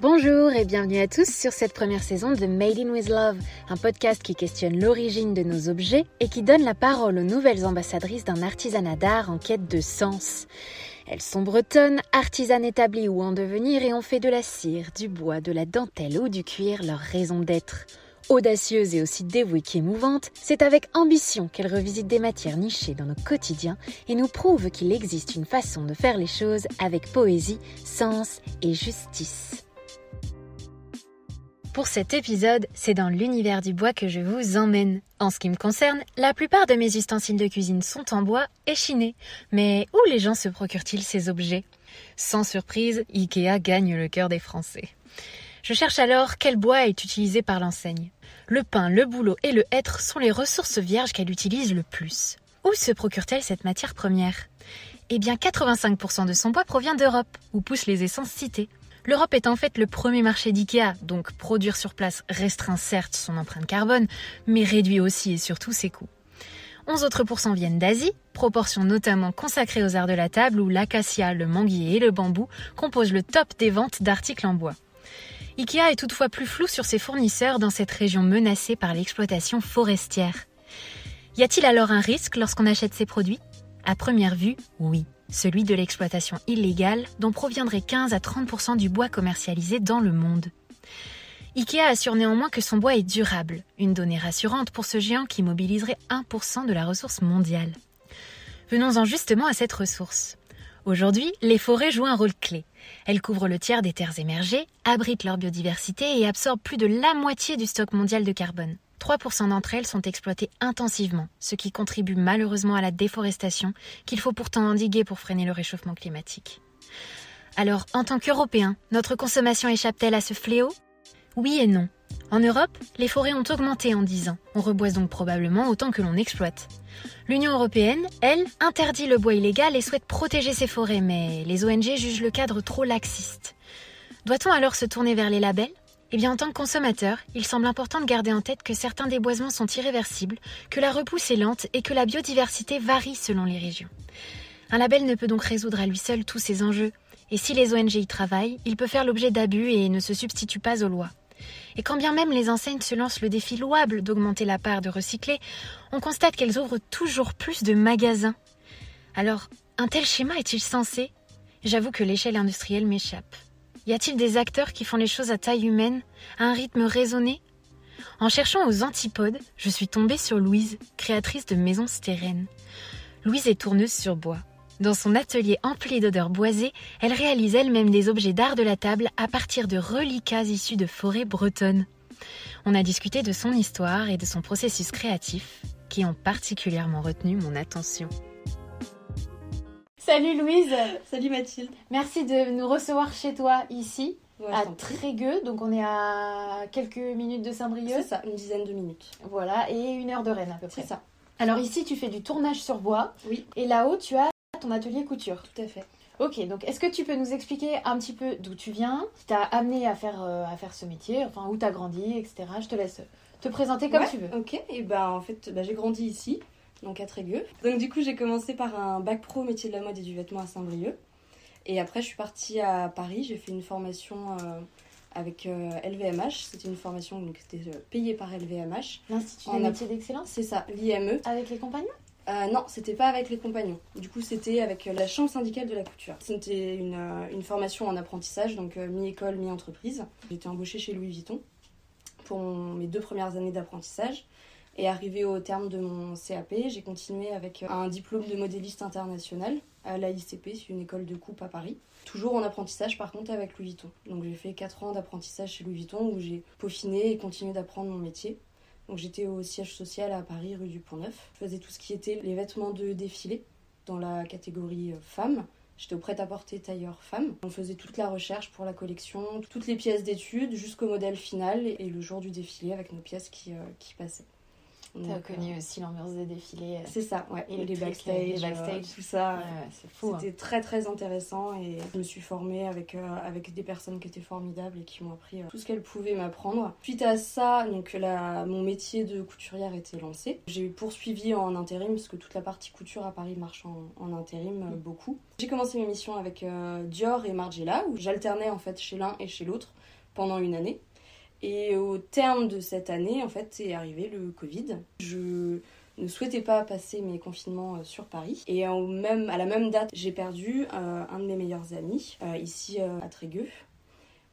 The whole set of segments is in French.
Bonjour et bienvenue à tous sur cette première saison de Made in with Love, un podcast qui questionne l'origine de nos objets et qui donne la parole aux nouvelles ambassadrices d'un artisanat d'art en quête de sens. Elles sont bretonnes, artisanes établies ou en devenir et ont fait de la cire, du bois, de la dentelle ou du cuir leur raison d'être. Audacieuse et aussi dévouée qu'émouvante, c'est avec ambition qu'elle revisite des matières nichées dans nos quotidiens et nous prouve qu'il existe une façon de faire les choses avec poésie, sens et justice. Pour cet épisode, c'est dans l'univers du bois que je vous emmène. En ce qui me concerne, la plupart de mes ustensiles de cuisine sont en bois et chinés. Mais où les gens se procurent-ils ces objets? Sans surprise, Ikea gagne le cœur des Français. Je cherche alors quel bois est utilisé par l'enseigne. Le pin, le bouleau et le hêtre sont les ressources vierges qu'elle utilise le plus. Où se procure-t-elle cette matière première? Eh bien, 85% de son bois provient d'Europe, où poussent les essences citées. L'Europe est en fait le premier marché d'IKEA, donc produire sur place restreint certes son empreinte carbone, mais réduit aussi et surtout ses coûts. 11 autres pourcents viennent d'Asie, proportion notamment consacrée aux arts de la table où l'acacia, le manguier et le bambou composent le top des ventes d'articles en bois. IKEA est toutefois plus flou sur ses fournisseurs dans cette région menacée par l'exploitation forestière. Y a-t-il alors un risque lorsqu'on achète ces produits? À première vue, oui celui de l'exploitation illégale dont proviendrait 15 à 30% du bois commercialisé dans le monde. IKEA assure néanmoins que son bois est durable, une donnée rassurante pour ce géant qui mobiliserait 1% de la ressource mondiale. Venons-en justement à cette ressource. Aujourd'hui, les forêts jouent un rôle clé. Elles couvrent le tiers des terres émergées, abritent leur biodiversité et absorbent plus de la moitié du stock mondial de carbone. 3% d'entre elles sont exploitées intensivement, ce qui contribue malheureusement à la déforestation qu'il faut pourtant endiguer pour freiner le réchauffement climatique. Alors, en tant qu'Européens, notre consommation échappe-t-elle à ce fléau? Oui et non. En Europe, les forêts ont augmenté en 10 ans. On reboise donc probablement autant que l'on exploite. L'Union européenne, elle, interdit le bois illégal et souhaite protéger ses forêts, mais les ONG jugent le cadre trop laxiste. Doit-on alors se tourner vers les labels? Eh bien, en tant que consommateur, il semble important de garder en tête que certains déboisements sont irréversibles, que la repousse est lente et que la biodiversité varie selon les régions. Un label ne peut donc résoudre à lui seul tous ces enjeux, et si les ONG y travaillent, il peut faire l'objet d'abus et ne se substitue pas aux lois. Et quand bien même les enseignes se lancent le défi louable d'augmenter la part de recyclés, on constate qu'elles ouvrent toujours plus de magasins. Alors, un tel schéma est-il censé? J'avoue que l'échelle industrielle m'échappe. Y a-t-il des acteurs qui font les choses à taille humaine, à un rythme raisonné? En cherchant aux antipodes, je suis tombée sur Louise, créatrice de Maison Stérène. Louise est tourneuse sur bois. Dans son atelier empli d'odeurs boisées, elle réalise elle-même des objets d'art de la table à partir de reliquats issus de forêts bretonnes. On a discuté de son histoire et de son processus créatif, qui ont particulièrement retenu mon attention. Salut Louise Salut Mathilde Merci de nous recevoir chez toi ici, à Trégueux. Donc on est à quelques minutes de Saint-Brieuc. C'est ça, une dizaine de minutes. Voilà, et une heure de Rennes à peu près. C'est ça. Alors ici tu fais du tournage sur bois. Oui. Et là-haut tu as ton atelier couture. Tout à fait. Ok, donc est-ce que tu peux nous expliquer un petit peu d'où tu viens, qui t'a amené à faire, euh, à faire ce métier, enfin où t'as grandi, etc. Je te laisse te présenter comme tu veux. Ok, et ben en fait bah, j'ai grandi ici donc à Trégueux. Donc du coup, j'ai commencé par un bac pro métier de la mode et du vêtement à Saint-Brieuc. Et après, je suis partie à Paris, j'ai fait une formation euh, avec LVMH. Euh, c'était une formation qui était euh, payée par LVMH. L'Institut des métiers d'excellence? C'est ça, l'IME. Avec les compagnons? Non, c'était pas avec les compagnons. Du coup, c'était avec la chambre syndicale de la couture. C'était une, une formation en apprentissage, donc mi-école, mi-entreprise. J'étais embauchée chez Louis Vuitton pour mes deux premières années d'apprentissage. Et arrivé au terme de mon CAP, j'ai continué avec un diplôme de modéliste international à l'AICP, c'est une école de coupe à Paris. Toujours en apprentissage par contre avec Louis Vuitton. Donc j'ai fait 4 ans d'apprentissage chez Louis Vuitton où j'ai peaufiné et continué d'apprendre mon métier. Donc j'étais au siège social à Paris, rue du Pont-Neuf. Je faisais tout ce qui était les vêtements de défilé dans la catégorie euh, femmes. J'étais au prêt-à-porter tailleur femme. On faisait toute la recherche pour la collection, toutes les pièces d'études jusqu'au modèle final et le jour du défilé avec nos pièces qui, euh, qui passaient. T'as connu euh, aussi l'ambiance des défilés. C'est ça, ouais. Et les backstage, euh, backstage. tout ça. Ouais, ouais, c'est fou. hein. C'était très très intéressant et je me suis formée avec, euh, avec des personnes qui étaient formidables et qui m'ont appris euh, tout ce qu'elles pouvaient m'apprendre. Suite à ça, donc la, mon métier de couturière était lancé. J'ai poursuivi en intérim parce que toute la partie couture à Paris marche en, en intérim euh, beaucoup. J'ai commencé mes missions avec euh, Dior et Margiela où j'alternais en fait chez l'un et chez l'autre pendant une année. Et au terme de cette année, en fait, est arrivé le Covid. Je ne souhaitais pas passer mes confinements euh, sur Paris. Et même, à la même date, j'ai perdu euh, un de mes meilleurs amis, euh, ici à Trégueux.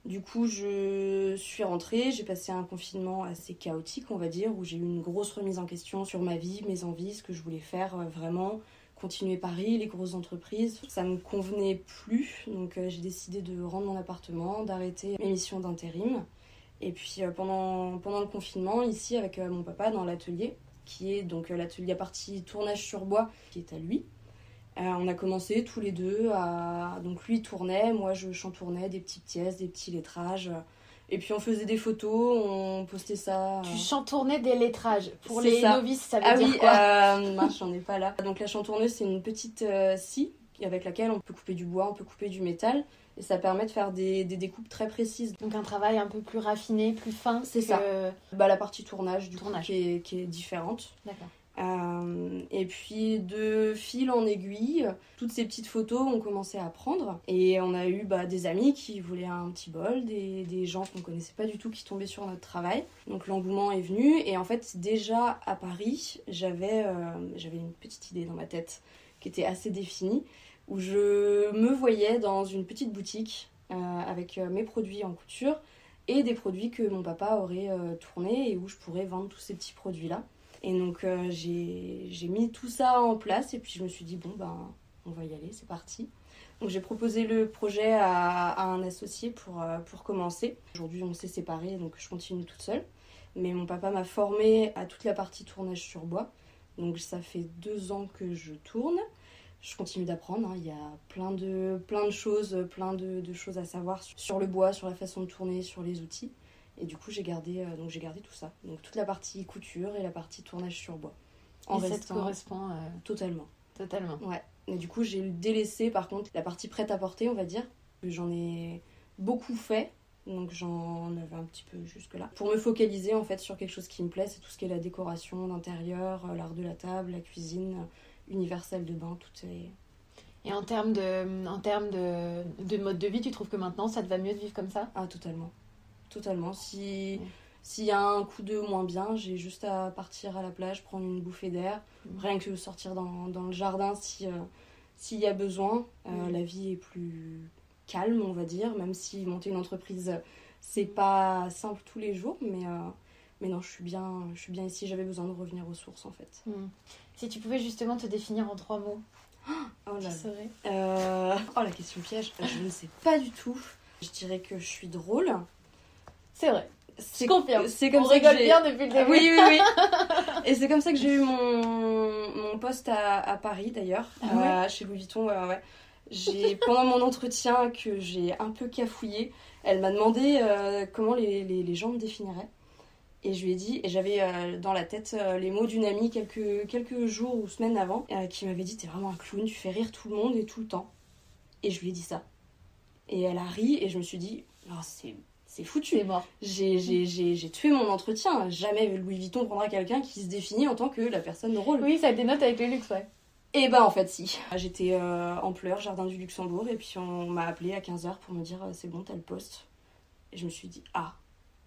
Du coup, je suis rentrée, j'ai passé un confinement assez chaotique, on va dire, où j'ai eu une grosse remise en question sur ma vie, mes envies, ce que je voulais faire vraiment. Continuer Paris, les grosses entreprises, ça me convenait plus. Donc j'ai décidé de rendre mon appartement, d'arrêter mes missions d'intérim. Et puis euh, pendant, pendant le confinement, ici avec euh, mon papa dans l'atelier, qui est donc euh, l'atelier à partie tournage sur bois, qui est à lui. On a commencé tous les deux à. Donc lui tournait, moi je chantournais des petites pièces, des petits lettrages. Et puis on faisait des photos, on postait ça. Tu chantournais des lettrages. Pour les ça. novices, ça veut Ah dire oui, quoi euh, mince, j'en ai pas là. Donc la chantourneuse, c'est une petite euh, scie avec laquelle on peut couper du bois, on peut couper du métal. Et ça permet de faire des, des découpes très précises. Donc un travail un peu plus raffiné, plus fin. C'est que- ça. Bah, la partie tournage, du Tournage. coup, qui est, qui est différente. D'accord. Euh, et puis de fil en aiguille, toutes ces petites photos ont commencé à prendre. Et on a eu bah, des amis qui voulaient un petit bol, des, des gens qu'on connaissait pas du tout qui tombaient sur notre travail. Donc l'engouement est venu. Et en fait, déjà à Paris, j'avais euh, j'avais une petite idée dans ma tête qui était assez définie, où je me voyais dans une petite boutique euh, avec euh, mes produits en couture et des produits que mon papa aurait euh, tournés et où je pourrais vendre tous ces petits produits-là. Et donc euh, j'ai mis tout ça en place et puis je me suis dit bon ben on va y aller, c'est parti. Donc j'ai proposé le projet à, à un associé pour, euh, pour commencer. Aujourd'hui on s'est séparés donc je continue toute seule. Mais mon papa m'a formée à toute la partie tournage sur bois. Donc ça fait deux ans que je tourne. Je continue d'apprendre, hein. il y a plein de, plein de choses, plein de, de choses à savoir sur- sur le bois, sur la façon de tourner, sur les outils. Et du coup, j'ai gardé, euh, donc j'ai gardé tout ça. Donc toute la partie couture et la partie tournage sur bois. En Et ça te correspond euh, totalement. totalement. Ouais. Et du coup, j'ai délaissé par contre la partie prête à porter, on va dire. J'en ai beaucoup fait. Donc j'en avais un petit peu jusque-là. Pour me focaliser en fait sur quelque chose qui me plaît, c'est tout ce qui est la décoration d'intérieur, euh, l'art de la table, la cuisine, universelle de bain, tout est... Et en termes de, en termes de, de mode de vie, tu trouves que maintenant ça te va mieux de vivre comme ça? Ah, totalement. Totalement. Si Ouais. s'il y a un coup de moins bien, j'ai juste à partir à la plage, prendre une bouffée d'air, Mhm. rien que sortir dans, dans le jardin si euh, s'il y a besoin. Euh, Mhm. La vie est plus calme, on va dire, même si monter une entreprise, c'est pas simple tous les jours, mais, euh, mais non, je suis bien, je suis bien ici. J'avais besoin de revenir aux sources en fait. Hmm. Si tu pouvais justement te définir en trois mots, Oh là Euh, oh la question piège, je ne sais pas du tout. Je dirais que je suis drôle. C'est vrai. C'est confirme. C'est comme On ça rigole bien depuis le Ah début. oui, oui, oui. Et c'est comme ça que j'ai eu mon, mon poste à, à Paris d'ailleurs, Ah ouais euh, chez Louis Vuitton. Ouais. J'ai, pendant mon entretien que j'ai un peu cafouillé, elle m'a demandé euh, comment les, les, les gens me définiraient. Et je lui ai dit, et j'avais euh, dans la tête euh, les mots d'une amie quelques, quelques jours ou semaines avant, euh, qui m'avait dit T'es vraiment un clown, tu fais rire tout le monde et tout le temps. Et je lui ai dit ça. Et elle a ri, et je me suis dit Oh, c'est, c'est foutu. C'est mort. J'ai, j'ai, j'ai, j'ai tué mon entretien. Jamais Louis Vuitton prendra quelqu'un qui se définit en tant que la personne drôle. Oui, ça dénote avec le luxe, ouais. Et bah en fait si. J'étais en pleurs, jardin du Luxembourg, et puis on m'a appelé à 15h pour me dire c'est bon, t'as le poste. Et je me suis dit ah,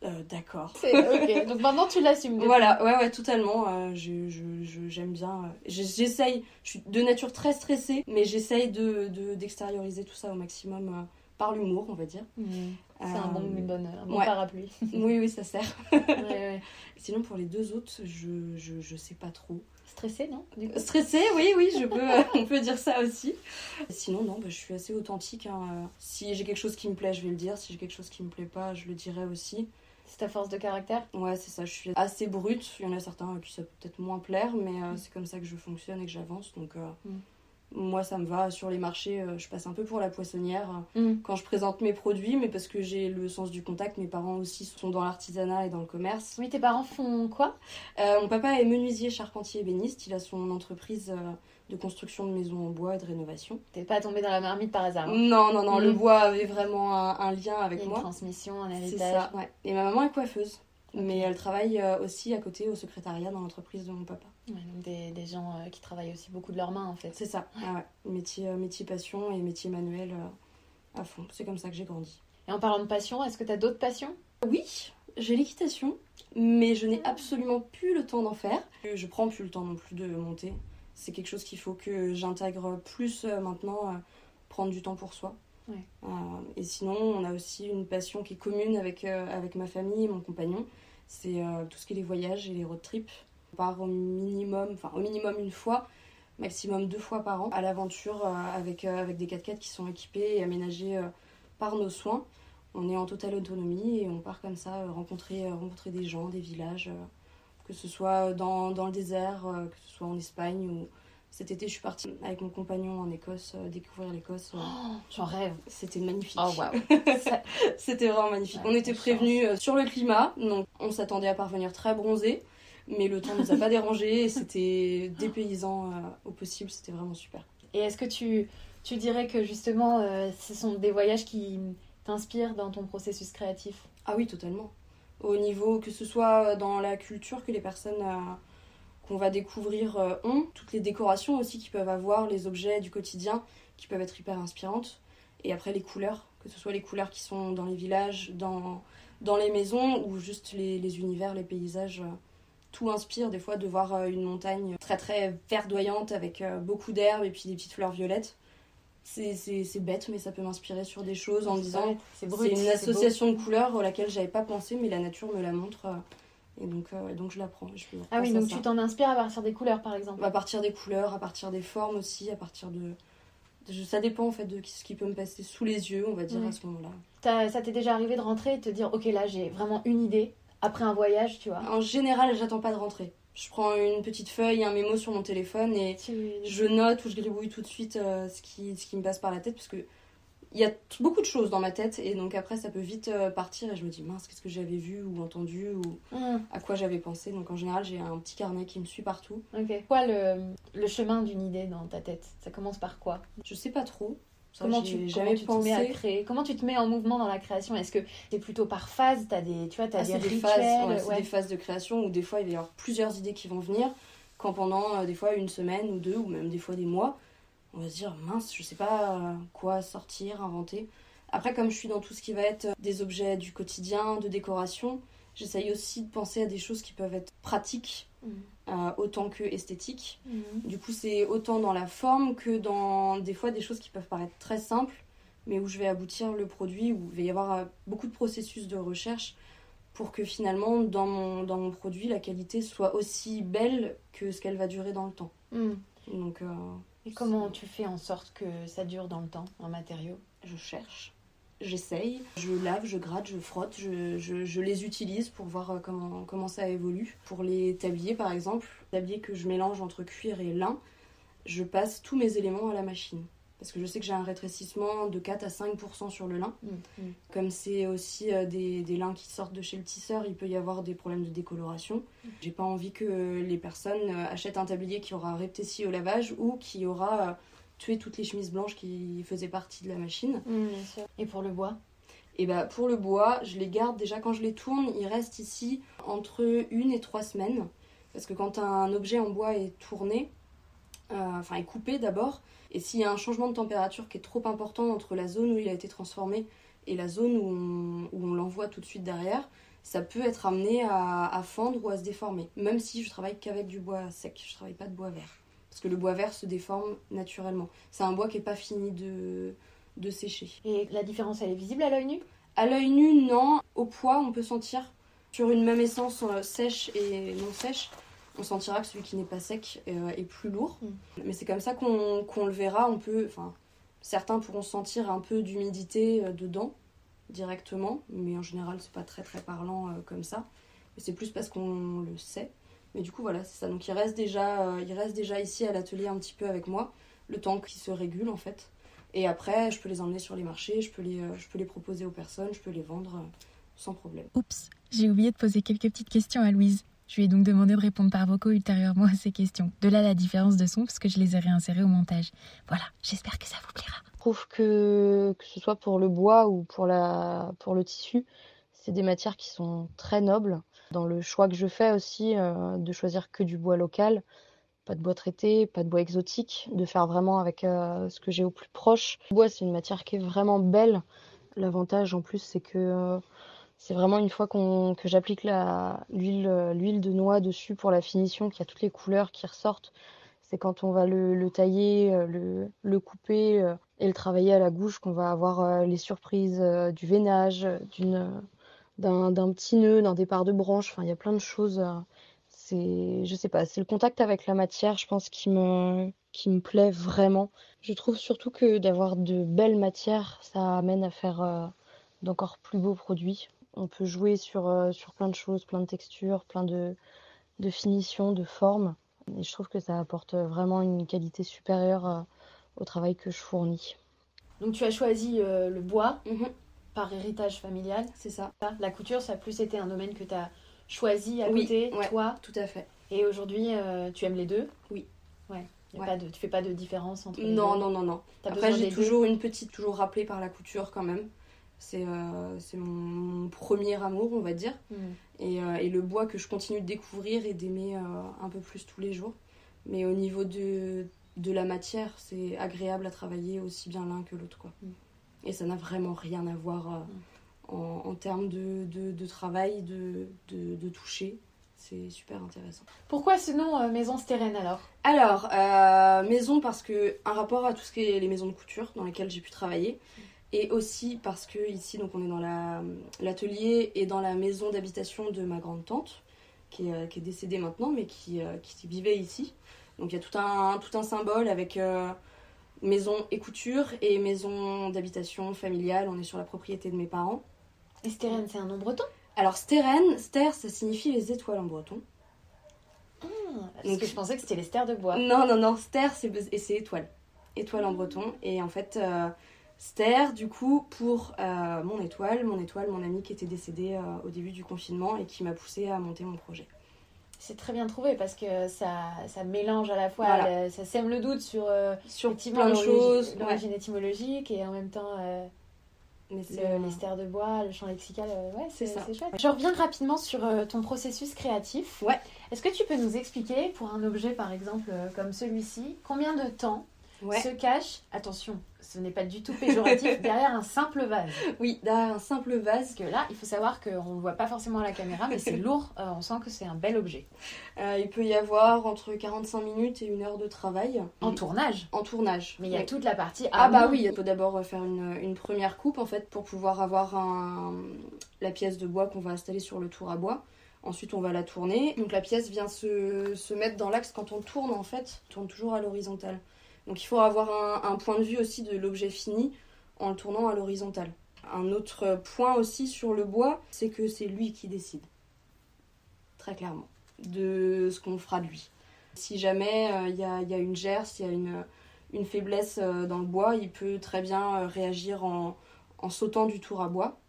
euh, d'accord. C'est ok. Donc maintenant tu l'assumes. Voilà, ouais, ouais, totalement. euh, je, je, je- j'aime bien. euh, j'essaye, je suis de nature très stressée, mais j'essaye de, de- d'extérioriser tout ça au maximum euh, par l'humour, on va dire. Hmm. C'est un bon, une bonne, un bon ouais. parapluie. Oui, oui, ça sert. ouais, ouais. Sinon, pour les deux autres, je, je, je sais pas trop. Stressé, non Stressée, oui, oui, je peux, on peut dire ça aussi. Sinon, non, bah, je suis assez authentique. hein. Si j'ai quelque chose qui me plaît, je vais le dire. Si j'ai quelque chose qui me plaît pas, je le dirai aussi. C'est ta force de caractère Ouais, c'est ça, je suis assez brute. Il y en a certains à qui ça peut peut-être moins plaire, mais euh, c'est comme ça que je fonctionne et que j'avance. Donc, euh, Mm. Moi, ça me va. Sur les marchés, euh, je passe un peu pour la poissonnière Mm. quand je présente mes produits, mais parce que j'ai le sens du contact. Mes parents aussi sont dans l'artisanat et dans le commerce. Oui, tes parents font quoi? Mon papa est menuisier, charpentier, ébéniste. Il a son entreprise de construction de maisons en bois et de rénovation. T'es pas tombé dans la marmite par hasard. hein? Non, non, non, le Mm. bois avait vraiment un, un lien avec une moi. transmission, un C'est héritage. ça, ouais. Et ma maman est coiffeuse. Mais elle travaille euh, aussi à côté au secrétariat dans l'entreprise de mon papa. Ouais, donc des, des gens euh, qui travaillent aussi beaucoup de leurs mains en fait. C'est ça, ah ouais. Métier, euh, métier passion et métier manuel à fond. C'est comme ça que j'ai grandi. Et en parlant de passion, est-ce que t'as d'autres passions? Oui, j'ai l'équitation, mais je n'ai absolument plus le temps d'en faire. Je prends plus le temps non plus de monter. C'est quelque chose qu'il faut que j'intègre plus euh, maintenant, euh, prendre du temps pour soi. Ouais. Euh, et sinon, on a aussi une passion qui est commune avec, avec ma famille et mon compagnon. C'est tout ce qui est les voyages et les road trips. On part au minimum, enfin au minimum une fois, maximum deux fois par an, à l'aventure avec, avec des 4x4 qui sont équipés et aménagés par nos soins. On est en totale autonomie et on part comme ça rencontrer, rencontrer des gens, des villages, que ce soit dans, dans le désert, euh, que ce soit en Espagne ou cet été je suis partie avec mon compagnon en Écosse, euh, découvrir l'Écosse. euh, Oh, J'en rêve. C'était magnifique. Oh C'était vraiment magnifique. Ouais, on était prévenus euh, sur le climat, donc on s'attendait à parvenir très bronzé, mais le temps nous a pas dérangé c'était dépaysant au possible, c'était vraiment super. Et est-ce que tu, tu dirais que justement ce sont des voyages qui t'inspirent dans ton processus créatif? Ah oui, totalement. Au niveau que ce soit dans la culture que les personnes euh, qu'on va découvrir euh, ont, toutes les décorations aussi qu'ils peuvent avoir, les objets du quotidien qui peuvent être hyper inspirantes, et après les couleurs, que ce soit les couleurs qui sont dans les villages, dans, les maisons, ou juste les, univers, les paysages. euh, tout inspire des fois de voir une montagne très très verdoyante avec beaucoup d'herbes et puis des petites fleurs violettes. C'est- bête, mais ça peut m'inspirer sur des choses en me disant c'est une association de couleurs à laquelle j'avais pas pensé, mais la nature me la montre. euh, Et donc, euh, et donc je la prends. Je Ah oui, donc ça. tu t'en inspires à partir des couleurs par exemple. À partir des couleurs, à partir des formes aussi, à partir de. de- Ça dépend en fait de ce qui peut me passer sous les yeux, on va dire, Ouais. à ce moment-là. Ça t'est déjà arrivé de rentrer et de te dire ok là j'ai vraiment une idée après un voyage, tu vois? En général, j'attends pas de rentrer. Je prends une petite feuille, un mémo sur mon téléphone et je note ou je gribouille tout de suite euh, ce, qui, ce qui me passe par la tête parce que il y a beaucoup de choses dans ma tête et donc après ça peut vite euh, partir et je me dis mince qu'est-ce que j'avais vu ou entendu ou Hum, à quoi j'avais pensé. Donc en général j'ai un petit carnet qui me suit partout. Ok. Quoi le, le chemin d'une idée dans ta tête? Ça commence par quoi? Je sais pas trop Ça, Comment tu, comment jamais tu te mets à créer Comment tu te mets en mouvement dans la création? Est-ce que c'est plutôt par phase? T'as des, tu vois, t'as Ah, des c'est des rituels phases ouais, c'est ouais. des phases de création où des fois il va y avoir plusieurs idées qui vont venir quand pendant euh, des fois une semaine ou deux ou même des fois des mois on va se dire mince je sais pas euh, quoi sortir inventer. Après comme je suis dans tout ce qui va être euh, des objets du quotidien de décoration j'essaye aussi de penser à des choses qui peuvent être pratiques. Mhm. Euh, autant que esthétiques Mhm. du coup c'est autant dans la forme que dans des fois des choses qui peuvent paraître très simples mais où je vais aboutir le produit où il va y avoir euh, beaucoup de processus de recherche pour que finalement dans mon, dans mon produit la qualité soit aussi belle que ce qu'elle va durer dans le temps. Mhm. Donc euh, Et comment tu fais en sorte que ça dure dans le temps, un matériau je cherche, j'essaye, je lave, je gratte, je frotte, je, je- je les utilise pour voir euh, comment, comment ça évolue. Pour les tabliers par exemple, tabliers que je mélange entre cuir et lin, je passe tous mes éléments à la machine. Parce que je sais que j'ai un rétrécissement de 4 à 5% sur le lin. Mhm. Comme c'est aussi euh, des, des lins qui sortent de chez le tisseur, il peut y avoir des problèmes de décoloration. J'ai pas envie que les personnes euh, achètent un tablier qui aura rétréci au lavage ou qui aura tué toutes les chemises blanches qui faisaient partie de la machine. Bien sûr. Et pour le bois? Et bah pour le bois, je les garde déjà quand je les tourne, il reste ici entre une et trois semaines. Parce que quand un objet en bois est tourné, euh, enfin est coupé d'abord, et s'il y a un changement de température qui est trop important entre la zone où il a été transformé et la zone où on, où on l'envoie tout de suite derrière, ça peut être amené à, à fendre ou à se déformer. Même si je travaille qu'avec du bois sec, je travaille pas de bois vert. Parce que le bois vert se déforme naturellement. C'est un bois qui est pas fini de, de sécher. Et la différence, elle est visible à l'œil nu? À l'œil nu, non. Au poids, on peut sentir sur une même essence euh, sèche et non sèche, on sentira que celui qui n'est pas sec euh, est plus lourd. Mm. Mais c'est comme ça qu'on qu'on le verra. On peut, enfin, certains pourront sentir un peu d'humidité euh, dedans directement, mais en général, c'est pas très très parlant comme ça. C'est plus parce qu'on le sait. Mais du coup, voilà, c'est ça. Donc il reste déjà, euh, il reste déjà ici à l'atelier un petit peu avec moi. le temps qu'ils se régulent en fait. Et après, je peux les emmener sur les marchés, je peux les, euh, je peux les proposer aux personnes, je peux les vendre euh, sans problème. Oups, j'ai oublié de poser quelques petites questions à Louise. Je lui ai donc demandé de répondre par vocaux ultérieurement à ces questions. De là la différence de son, parce que je les ai réinsérées au montage. Voilà, j'espère que ça vous plaira. Je trouve que, que ce soit pour le bois ou pour, la, pour le tissu, c'est des matières qui sont très nobles. Dans le choix que je fais aussi, euh, de choisir que du bois local, pas de bois traité, pas de bois exotique, de faire vraiment avec euh, ce que j'ai au plus proche. Le bois, c'est une matière qui est vraiment belle. L'avantage en plus, c'est que euh, c'est vraiment une fois que j'applique l'huile de noix dessus pour la finition, qu'il y a toutes les couleurs qui ressortent. C'est quand on va le, le tailler, le, le, couper et le travailler à la gouge qu'on va avoir les surprises du veinage, d'une d'un petit nœud, d'un départ de branche. Enfin, il y a plein de choses c'est, je sais pas, c'est le contact avec la matière, je pense, qui me, qui me plaît vraiment. Je trouve surtout que d'avoir de belles matières, ça amène à faire euh, d'encore plus beaux produits. On peut jouer sur, euh, sur plein de choses, plein de textures, plein de, de finitions, de formes. Et je trouve que ça apporte vraiment une qualité supérieure euh, au travail que je fournis. Donc tu as choisi le bois mhm. Par héritage familial. C'est ça. La couture, ça a plus été un domaine que tu as choisi à côté, toi. Tout à fait. Et aujourd'hui, euh, tu aimes les deux? Oui. Ouais. Y a Pas de, tu fais pas de différence entre les non, deux? Non, non, non, Après, j'ai toujours une petite, toujours rappelée par la couture quand même. C'est euh, mon, premier amour, on va dire. Hmm. Et, euh, et, le bois que je continue de découvrir et d'aimer un peu plus tous les jours. Mais au niveau de, de la matière, c'est agréable à travailler aussi bien l'un que l'autre. quoi. Hmm. Et ça n'a vraiment rien à voir. Hmm en, termes de, de, travail, de, de, toucher. C'est super intéressant. Pourquoi ce nom euh, Maison Stérène alors? Alors, euh, maison parce que un rapport à tout ce qui est les maisons de couture dans lesquelles j'ai pu travailler. Et aussi parce que ici, donc on est dans l'atelier et dans la maison d'habitation de ma grande tante, qui est, euh, qui est décédée maintenant, mais qui, qui, vivait ici. Donc il y a tout un, tout un symbole avec maison et couture et maison d'habitation familiale. On est sur la propriété de mes parents. Et Steren, c'est un nom breton? Alors Steren, ster, ça signifie les étoiles en breton. Ah, parce Donc, que je pensais que c'était les stères de bois. Non, non, non, ster, c'est étoile. Étoile en breton. Et en fait, euh, ster, du coup, pour euh, mon étoile, mon étoile, mon ami qui était décédé euh, au début du confinement et qui m'a poussé à monter mon projet. C'est très bien trouvé parce que ça, ça mélange à la fois, ça sème le doute sur, sur plein de choses, l'origine étymologique et en même temps mais c'est les stères de bois, le champ lexical, euh, ouais, c'est chouette. Je reviens rapidement sur euh, ton processus créatif. Ouais. Est-ce que tu peux nous expliquer, pour un objet par exemple euh, comme celui-ci, combien de temps se cache, attention, ce n'est pas du tout péjoratif, derrière un simple vase. Oui, derrière un simple vase. que là, il faut savoir qu'on ne voit pas forcément à la caméra, mais c'est lourd, euh, on sent que c'est un bel objet. Euh, il peut y avoir entre 45 minutes et une heure de travail. En tournage En tournage. Mais il y a toute la partie Ah bah oui, il faut d'abord faire une, une, première coupe en fait pour pouvoir avoir un, la pièce de bois qu'on va installer sur le tour à bois. Ensuite, on va la tourner. Donc la pièce vient se, se mettre dans l'axe quand on tourne en fait, on tourne toujours à l'horizontale. Donc il faut avoir un, point de vue aussi de l'objet fini en le tournant à l'horizontale. Un autre point aussi sur le bois, c'est que c'est lui qui décide. Très clairement. De ce qu'on fera de lui. Si jamais euh, il y, a, une gerce, il y a une, faiblesse euh, dans le bois, il peut très bien euh, réagir en, sautant du tour à bois.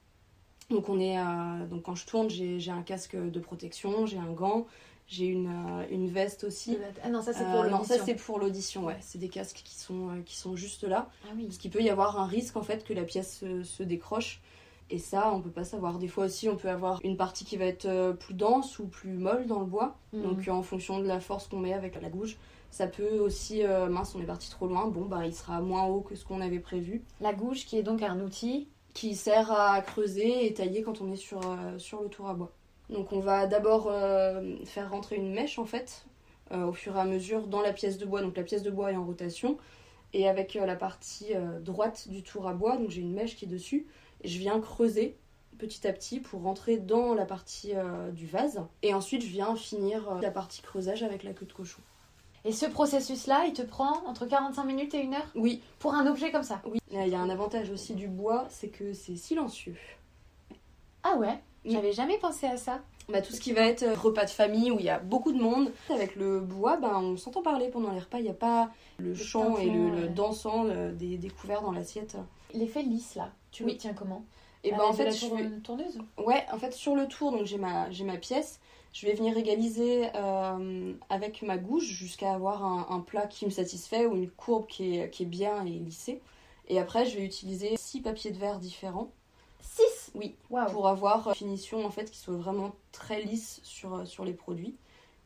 Donc, on est, donc quand je tourne, j'ai un casque de protection, j'ai un gant, j'ai une, euh, une, veste aussi. Ah non, ça c'est pour euh, l'audition. ça c'est pour l'audition, ouais. C'est des casques qui sont, euh, qui sont juste là. Ah, oui. Parce qu'il peut y avoir un risque en fait que la pièce se, décroche. Et ça, on peut pas savoir. Des fois aussi, on peut avoir une partie qui va être plus dense ou plus molle dans le bois. Mhm. Donc en fonction de la force qu'on met avec la gouge, ça peut aussi, mince, on est parti trop loin, bon, bah il sera moins haut que ce qu'on avait prévu. La gouge qui est donc un outil qui sert à creuser et tailler quand on est sur, sur le tour à bois. Donc on va d'abord euh, faire rentrer une mèche en fait euh, au fur et à mesure dans la pièce de bois. Donc la pièce de bois est en rotation et avec euh, la partie droite du tour à bois, donc j'ai une mèche qui est dessus et je viens creuser petit à petit pour rentrer dans la partie du vase et ensuite je viens finir la partie creusage avec la queue de cochon. Et ce processus-là, il te prend entre 45 minutes et une heure Oui. Pour un objet comme ça? Oui. Il y a un avantage aussi du bois, c'est que c'est silencieux. Ah ouais? J'avais jamais pensé à ça. Bah, tout ce qui va être euh, repas de famille où il y a beaucoup de monde. Avec le bois, bah, on s'entend parler pendant les repas. Il n'y a pas le, chant et le, le dansant le- des, des couverts dans l'assiette. L'effet lisse là, tu Oui. l'obtiens comment? Et bah, en fait, la je tour- vais- tourneuse? Ouais, en fait, sur le tour, donc j'ai ma, j'ai ma pièce. Je vais venir égaliser euh, avec ma gouge jusqu'à avoir un, un plat qui me satisfait ou une courbe qui est, qui est bien et lissée. Et après, je vais utiliser six papiers de verre différents 6 Oui. Pour avoir une finition en fait qui soit vraiment très lisse sur, euh, sur les produits.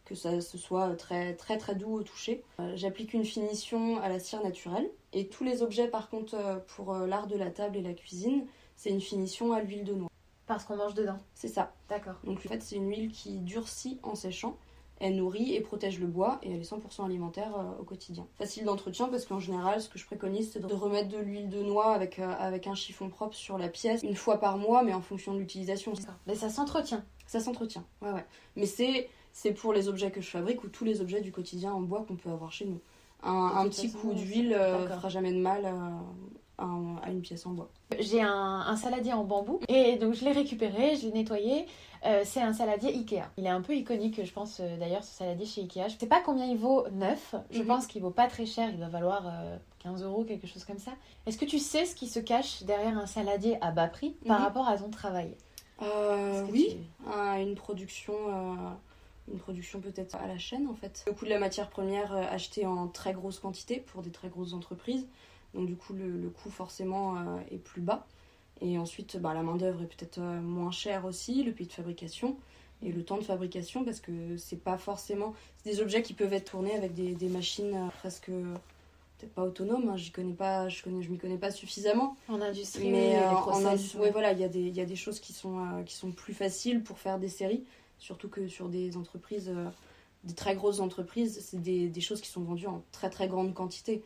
Que ça ce soit très très très doux au toucher. Euh, J'applique une finition à la cire naturelle. Et tous les objets, par contre, euh, pour euh, l'art de la table et la cuisine, c'est une finition à l'huile de noix. Parce qu'on mange dedans. C'est ça. D'accord. Donc en fait, c'est une huile qui durcit en séchant. Elle nourrit et protège le bois et elle est 100% alimentaire euh, au quotidien. Facile d'entretien parce qu'en général, ce que je préconise, c'est de remettre de l'huile de noix avec, euh, avec un chiffon propre sur la pièce une fois par mois, mais en fonction de l'utilisation. Mais ça s'entretient. Ça s'entretient, ouais, ouais. Mais c'est, c'est pour les objets que je fabrique ou tous les objets du quotidien en bois qu'on peut avoir chez nous. Un, petit façon, coup d'huile euh, d'accord. fera jamais de mal un- à une pièce en bois. J'ai un, un saladier en bambou et donc je l'ai récupéré, je l'ai nettoyé. Euh, c'est un saladier Ikea. Il est un peu iconique, je pense euh, d'ailleurs, ce saladier chez Ikea. Je sais pas combien il vaut neuf. Je Mhm. pense qu'il vaut pas très cher. Il doit valoir euh, 15 euros, quelque chose comme ça. Est-ce que tu sais ce qui se cache derrière un saladier à bas prix par Mhm. rapport à ton travail? Euh, oui, tu- à une production, une production peut-être à la chaîne en fait. Le coût de la matière première achetée en très grosse quantité pour des très grosses entreprises, donc du coup le, le coût forcément euh, est plus bas. Et ensuite bah, la main d'œuvre est peut-être euh, moins chère aussi, le pays de fabrication et le temps de fabrication parce que c'est pas forcément c'est des objets qui peuvent être tournés avec des, des machines euh, presque peut-être pas autonomes. Hein, j'y connais pas, je connais, je m'y connais pas suffisamment. En industrie, Mais euh, en industrie, ouais. voilà, il y, a des- y a des choses qui sont, qui sont plus faciles pour faire des séries, surtout que sur des entreprises, des très grosses entreprises, c'est des, des choses qui sont vendues en très très grande quantité.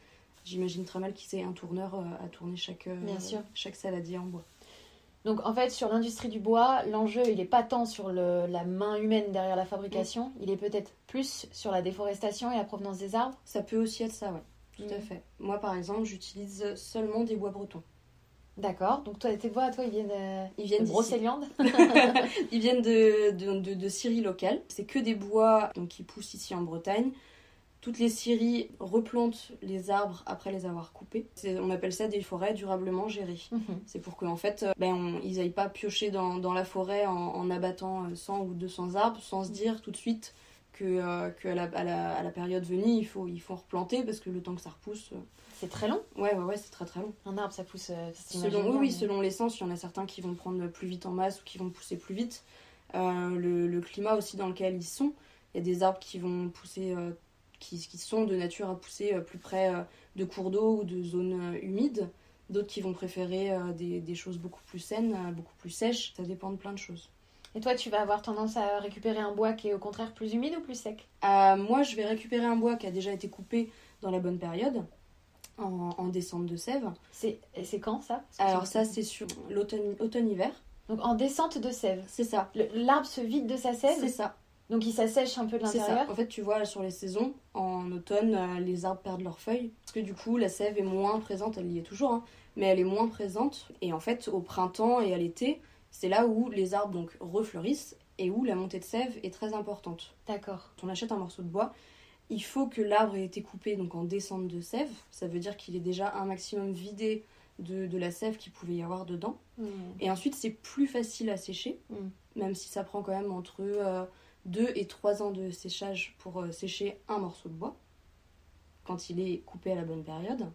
J'imagine très mal qu'il y ait un tourneur euh, à tourner chaque, euh, Bien sûr. chaque saladier en bois. Donc en fait, sur l'industrie du bois, l'enjeu, il n'est pas tant sur le- la main humaine derrière la fabrication, il est peut-être plus sur la déforestation et la provenance des arbres. Ça peut aussi être ça, ouais, tout à Mhm. fait. Moi par exemple, j'utilise seulement des bois bretons. D'accord. Donc toi, tes bois, toi, ils viennent, euh, Ils viennent de. Brocéliande Ils viennent de, de, de, de scieries locales. C'est que des bois donc, qui poussent ici en Bretagne. Toutes les scieries replantent les arbres après les avoir coupés. On appelle ça des forêts durablement gérées. Mhm. C'est pour qu'en fait, euh, ben, on- ils n'aillent pas piocher dans, dans la forêt en, en abattant euh, 100 ou 200 arbres sans se dire tout de suite que, euh, que à, la, à, la, à la période venue, il faut, il faut replanter parce que le temps que ça repousse, euh, C'est très long. ouais, ouais, ouais, c'est très très long. Un arbre, ça pousse. euh, Selon, oui, bien, oui, mais- selon l'essence, il y en a certains qui vont prendre plus vite en masse ou qui vont pousser plus vite. Euh, le, le climat aussi dans lequel ils sont, il y a des arbres qui vont pousser, euh, qui, qui sont de nature à pousser euh, plus près euh, de cours d'eau ou de zones euh, humides. D'autres qui vont préférer des, des choses beaucoup plus saines, beaucoup plus sèches. Ça dépend de plein de choses. Et toi, tu vas avoir tendance à récupérer un bois qui est au contraire plus humide ou plus sec? Euh, moi, je vais récupérer un bois qui a déjà été coupé dans la bonne période, en, en descente de sève. C'est quand ça? Alors ça, c'est sur l'automne- automne-hiver. Donc en descente de sève. C'est ça. L'arbre se vide de sa sève, C'est ça. Donc il s'assèche un peu de l'intérieur. En fait, tu vois, sur les saisons, en automne, euh, les arbres perdent leurs feuilles. Parce que du coup, la sève est moins présente. Elle y est toujours, hein, mais elle est moins présente. Et en fait, au printemps et à l'été, c'est là où les arbres donc refleurissent et où la montée de sève est très importante. D'accord. Quand on achète un morceau de bois, il faut que l'arbre ait été coupé donc en descente de sève. Ça veut dire qu'il est déjà un maximum vidé de, de la sève qu'il pouvait y avoir dedans. Hmm. Et ensuite, c'est plus facile à sécher, Mm. même si ça prend quand même entre 2 et 3 ans de séchage pour euh, sécher un morceau de bois, quand il est coupé à la bonne période.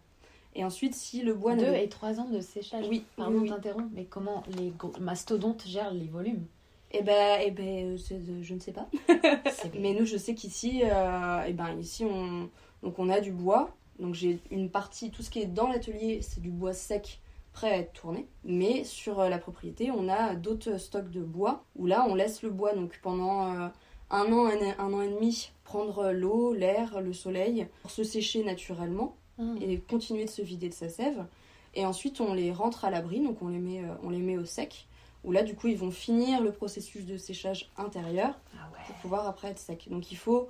Et ensuite, si le bois Deux n'avait- et trois ans de séchage. Oui, Pardon, oui, t'interromps, mais comment les mastodontes gèrent les volumes? Eh ben, eh ben euh, de- je ne sais pas. Mais nous, je sais qu'ici, euh, eh ben, ici, on, donc on a du bois. Donc j'ai une partie, tout ce qui est dans l'atelier, c'est du bois sec prêt à être tourné. Mais sur euh, la propriété, on a d'autres stocks de bois où là, on laisse le bois donc pendant euh, un an, un, un an et demi prendre l'eau, l'air, le soleil pour se sécher naturellement Hmm. et continuer de se vider de sa sève. Et ensuite, on les rentre à l'abri, donc on les met, euh, on les met au sec. Où là, du coup, ils vont finir le processus de séchage intérieur Ah ouais. pour pouvoir après être sec. Donc il faut,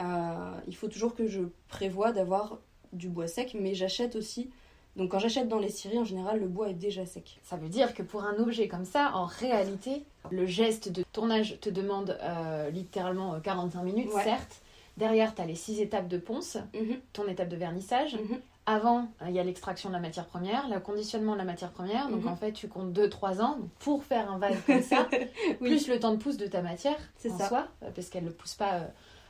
euh, il faut toujours que je prévoie d'avoir du bois sec, mais j'achète aussi Donc quand j'achète dans les scieries, en général, le bois est déjà sec. Ça veut dire que pour un objet comme ça, en réalité, le geste de tournage te demande euh, littéralement 45 minutes, Ouais. certes. Derrière, tu as les six étapes de ponce, Mhm, ton étape de vernissage. mhm. Avant, euh, il y a l'extraction de la matière première, le conditionnement de la matière première. Donc Mhm. en fait, tu comptes 2-3 ans pour faire un vase comme ça, Oui. plus le temps de pousse de ta matière en ça. soi, euh, parce qu'elle ne pousse pas euh,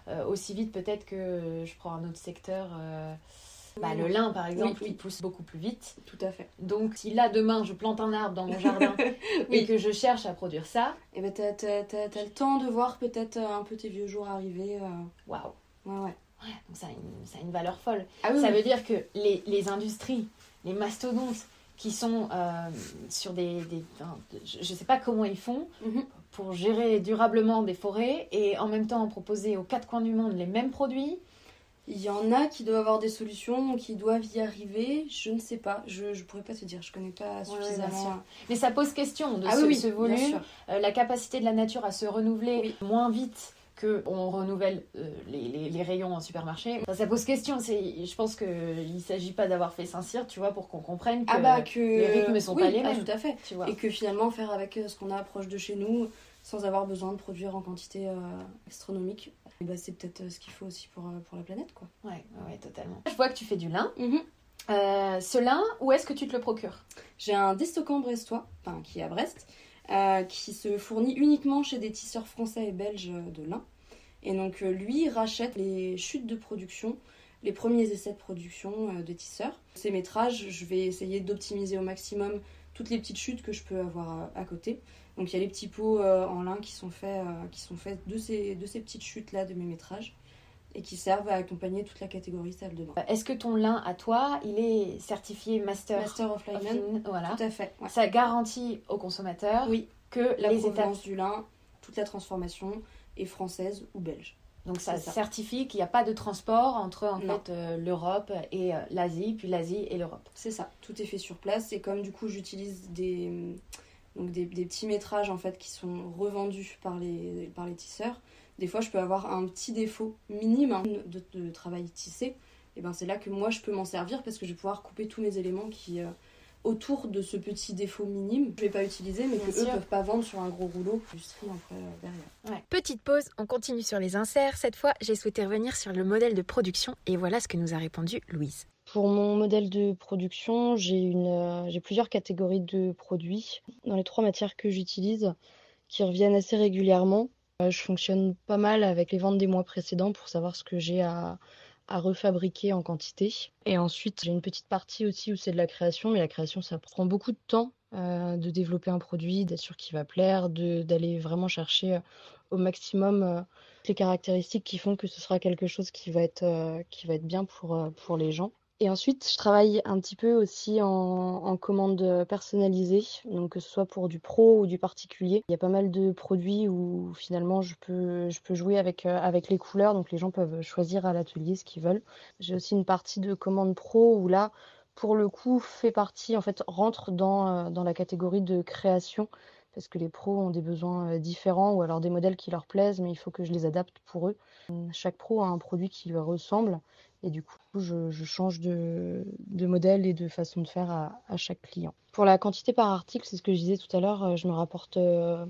euh, aussi vite peut-être que euh, je prends un autre secteur. euh, bah, le lin par exemple, Oui, oui. pousse beaucoup plus vite. Tout à fait. Donc si là demain je plante un arbre dans mon jardin et que je cherche à produire ça, Et ben t'as, t'as- t'as- t'as le temps de voir peut-être euh, un peu tes vieux jours arriver. euh, waouh, Ouais, ouais. Ouais, donc ça a, une, ça a une valeur folle. Ah oui, Ça oui. veut dire que les, les industries, les mastodontes qui sont euh, sur des... des- enfin, je ne sais pas comment ils font Mhm. pour gérer durablement des forêts et en même temps proposer aux quatre coins du monde les mêmes produits. Il y en a qui doivent avoir des solutions, qui doivent y arriver. Je ne sais pas. Je, je pourrais pas te dire. Je connais pas ouais, suffisamment. Mais ça pose question de ah ce, oui, ce volume, euh, la capacité de la nature à se renouveler Oui. moins vite que on renouvelle euh, les, les- les rayons en supermarché. Enfin, ça pose question. Je pense qu'il ne s'agit pas d'avoir fait Saint-Cyr, tu vois, pour qu'on comprenne que, Ah bah que les rythmes sont Oui, pas les ah, mêmes. tout à fait. tu vois. Et que finalement faire avec ce qu'on a proche de chez nous, sans avoir besoin de produire en quantité euh, astronomique, bah, c'est peut-être euh, ce qu'il faut aussi pour, euh, pour la planète, quoi. Ouais, totalement. Je vois que tu fais du lin. Mhm. Euh, ce lin, où est-ce que tu te le procures? J'ai un déstockant brestois, enfin qui est à Brest, euh, qui se fournit uniquement chez des tisseurs français et belges de lin. Et donc euh, lui rachète les chutes de production, les premiers essais de production euh, des tisseurs. Ces métrages, je vais essayer d'optimiser au maximum toutes les petites chutes que je peux avoir à côté. Donc il y a les petits pots euh, en lin qui sont faits, euh, qui sont faits de, ces, de ces petites chutes là de mes métrages et qui servent à accompagner toute la catégorie salle de bain. Euh, Est-ce que ton lin à toi, il est certifié Master, Master of Linen, Voilà. tout à fait. ouais. Ça garantit aux consommateurs Oui. que la les étapes du lin, toute la transformation est française ou belge. Donc ça, certifie qu'il n'y a pas de transport entre en Non. fait euh, l'Europe et euh, l'Asie, puis l'Asie et l'Europe. C'est ça, tout est fait sur place et comme du coup j'utilise des, donc des, des petits métrages en fait qui sont revendus par les, par les tisseurs, des fois je peux avoir un petit défaut minime hein, de, de travail tissé, et ben c'est là que moi je peux m'en servir parce que je vais pouvoir couper tous mes éléments qui euh, autour de ce petit défaut minime, je vais pas utiliser mais Bien que eux sûr. peuvent pas vendre sur un gros rouleau, après euh. Petite pause, on continue sur les inserts. Cette fois, j'ai souhaité revenir sur le modèle de production et voilà ce que nous a répondu Louise. Pour mon modèle de production, euh, j'ai plusieurs catégories de produits. Dans les trois matières que j'utilise, qui reviennent assez régulièrement, euh, je fonctionne pas mal avec les ventes des mois précédents pour savoir ce que j'ai à, refabriquer en quantité. Et ensuite, j'ai une petite partie aussi où c'est de la création, mais la création, ça prend beaucoup de temps euh, de développer un produit, d'être sûr qu'il va plaire, d'aller vraiment chercher au maximum les caractéristiques qui font que ce sera quelque chose qui va être, bien pour les gens. Et ensuite, je travaille un petit peu aussi en, en commande personnalisée, donc que ce soit pour du pro ou du particulier. Il y a pas mal de produits où finalement je peux, jouer avec, euh, avec les couleurs, donc les gens peuvent choisir à l'atelier ce qu'ils veulent. J'ai aussi une partie de commande pro où là, pour le coup, fait partie, en fait, rentre dans, euh, la catégorie de création, parce que les pros ont des besoins euh, différents ou alors des modèles qui leur plaisent, mais il faut que je les adapte pour eux. Chaque pro a un produit qui lui ressemble. Et du coup, je, change de, modèle et de façon de faire à, chaque client. Pour la quantité par article, c'est ce que je disais tout à l'heure, euh, je me rapporte euh,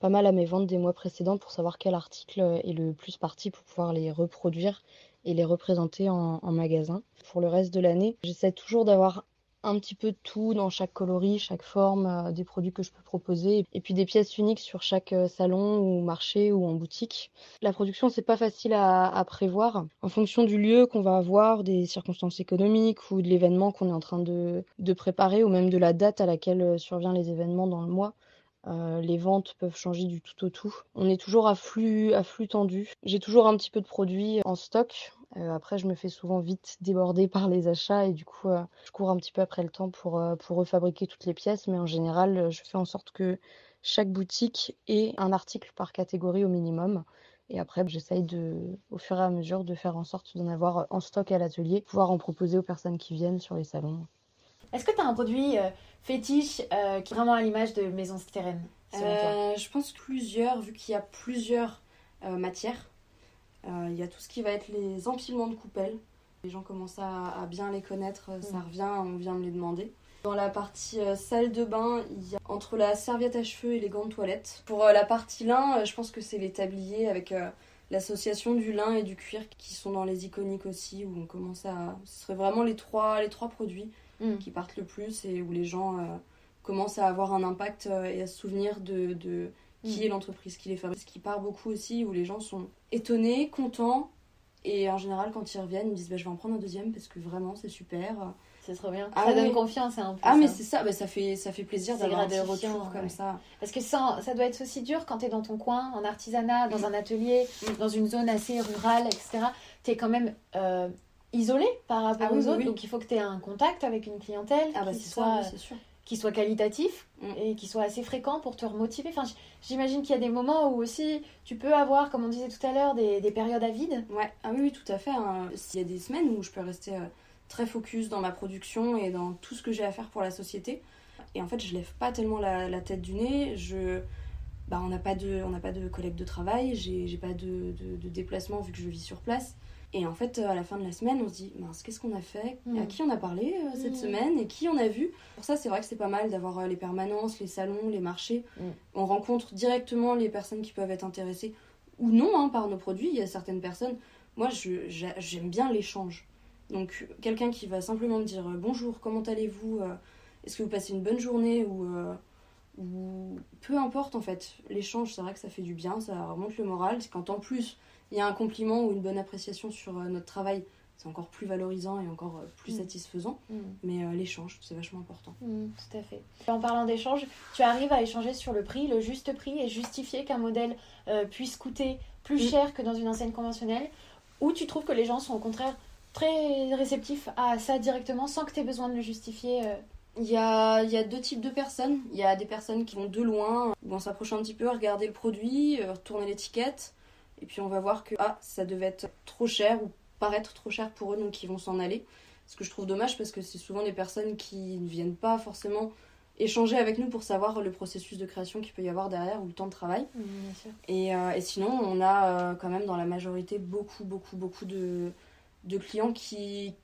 pas mal à mes ventes des mois précédents pour savoir quel article est le plus parti pour pouvoir les reproduire et les représenter en, en magasin. Pour le reste de l'année, j'essaie toujours d'avoir un petit peu de tout dans chaque coloris, chaque forme, euh, des produits que je peux proposer, et puis des pièces uniques sur chaque euh, salon ou marché ou en boutique. La production, c'est pas facile à, prévoir. En fonction du lieu qu'on va avoir, des circonstances économiques ou de l'événement qu'on est en train de, préparer, ou même de la date à laquelle euh, survient les événements dans le mois, les ventes peuvent changer du tout au tout. On est toujours à flux, à flux tendu. J'ai toujours un petit peu de produits en stock. Euh, après, je me fais souvent vite déborder par les achats et du coup, euh, je cours un petit peu après le temps pour, euh, pour refabriquer toutes les pièces. Mais en général, je fais en sorte que chaque boutique ait un article par catégorie au minimum. Et après, j'essaye de, au fur et à mesure de faire en sorte d'en avoir en stock à l'atelier, pouvoir en proposer aux personnes qui viennent sur les salons. Est-ce que tu as un produit euh, fétiche euh, qui est vraiment à l'image de Maison Stérène Euh, je pense plusieurs, vu qu'il y a plusieurs euh, matières. Euh, Il y a tout ce qui va être les empilements de coupelles. Les gens commencent à, bien les connaître, ça Mm. revient, on vient me les demander. Dans la partie euh, salle de bain, il y a entre la serviette à cheveux et les gants de toilette. Pour euh, la partie lin, euh, je pense que c'est les tabliers avec euh, l'association du lin et du cuir qui sont dans les iconiques aussi, où on commence à... Ce serait vraiment les trois, les trois produits Mm. qui partent le plus et où les gens euh, commencent à avoir un impact euh, et à se souvenir de, de qui Mm. est l'entreprise qui les fabrique. Ce qui part beaucoup aussi, où les gens sont étonnés, contents, et en général, quand ils reviennent, ils me disent bah, Je vais en prendre un deuxième parce que vraiment, c'est super. C'est trop bien. Ah ça donne confiance hein, en plus. Ah, mais hein. c'est ça, bah, ça, fait, ça fait plaisir d'avoir des retours comme ça. Parce que ça, ça doit être aussi dur quand tu es dans ton coin, en artisanat, dans un atelier, Mm. dans une zone assez rurale, etc. Tu es quand même euh, isolé par rapport Ah aux oui, autres, oui. donc il faut que tu aies un contact avec une clientèle Ah, bah, qui, soit, ça, c'est sûr. Qui soit qualitatif Mm. et qui soit assez fréquent pour te remotiver. Enfin, j'imagine qu'il y a des moments où aussi tu peux avoir, comme on disait tout à l'heure, des, des périodes à vide. Ouais, ah oui, oui, tout à fait. hein. Il y a des semaines où je peux rester euh, très focus dans ma production et dans tout ce que j'ai à faire pour la société. Et en fait, je lève pas tellement la, la tête du nez. Je... Bah, on n'a pas de, on n'a pas de collègue de travail, j'ai j'ai pas de, de, de déplacement vu que je vis sur place. Et en fait, à la fin de la semaine, on se dit, mince, qu'est-ce qu'on a fait? Mm. À qui on a parlé euh, cette Mm. semaine? Et qui on a vu? Pour ça, c'est vrai que c'est pas mal d'avoir euh, les permanences, les salons, les marchés. Mm. On rencontre directement les personnes qui peuvent être intéressées ou non hein, par nos produits. Il y a certaines personnes, moi, j'aime bien l'échange. Donc, quelqu'un qui va simplement me dire euh, bonjour, comment allez-vous euh, Est-ce que vous passez une bonne journée? ou, euh, ou peu importe en fait. L'échange, c'est vrai que ça fait du bien, ça remonte le moral. C'est quand en plus il y a un compliment ou une bonne appréciation sur euh, notre travail, c'est encore plus valorisant et encore euh, plus Mm. satisfaisant. Mm. Mais euh, l'échange, c'est vachement important. Mm, tout à fait. En parlant d'échange, tu arrives à échanger sur le prix, le juste prix et justifier qu'un modèle euh, puisse coûter plus cher que dans une enseigne conventionnelle ou tu trouves que les gens sont au contraire très réceptifs à ça directement sans que tu aies besoin de le justifier euh, Il y a, il y a deux types de personnes. Il y a des personnes qui vont de loin, ou en s'approchant un petit peu, regarder le produit, retourner l'étiquette, et puis on va voir que ah, ça devait être trop cher ou paraître trop cher pour eux, donc ils vont s'en aller. Ce que je trouve dommage parce que c'est souvent des personnes qui ne viennent pas forcément échanger avec nous pour savoir le processus de création qu'il peut y avoir derrière ou le temps de travail. bien sûr. Et, euh, et sinon, on a euh, quand même dans la majorité beaucoup, beaucoup, beaucoup de, de clients qui,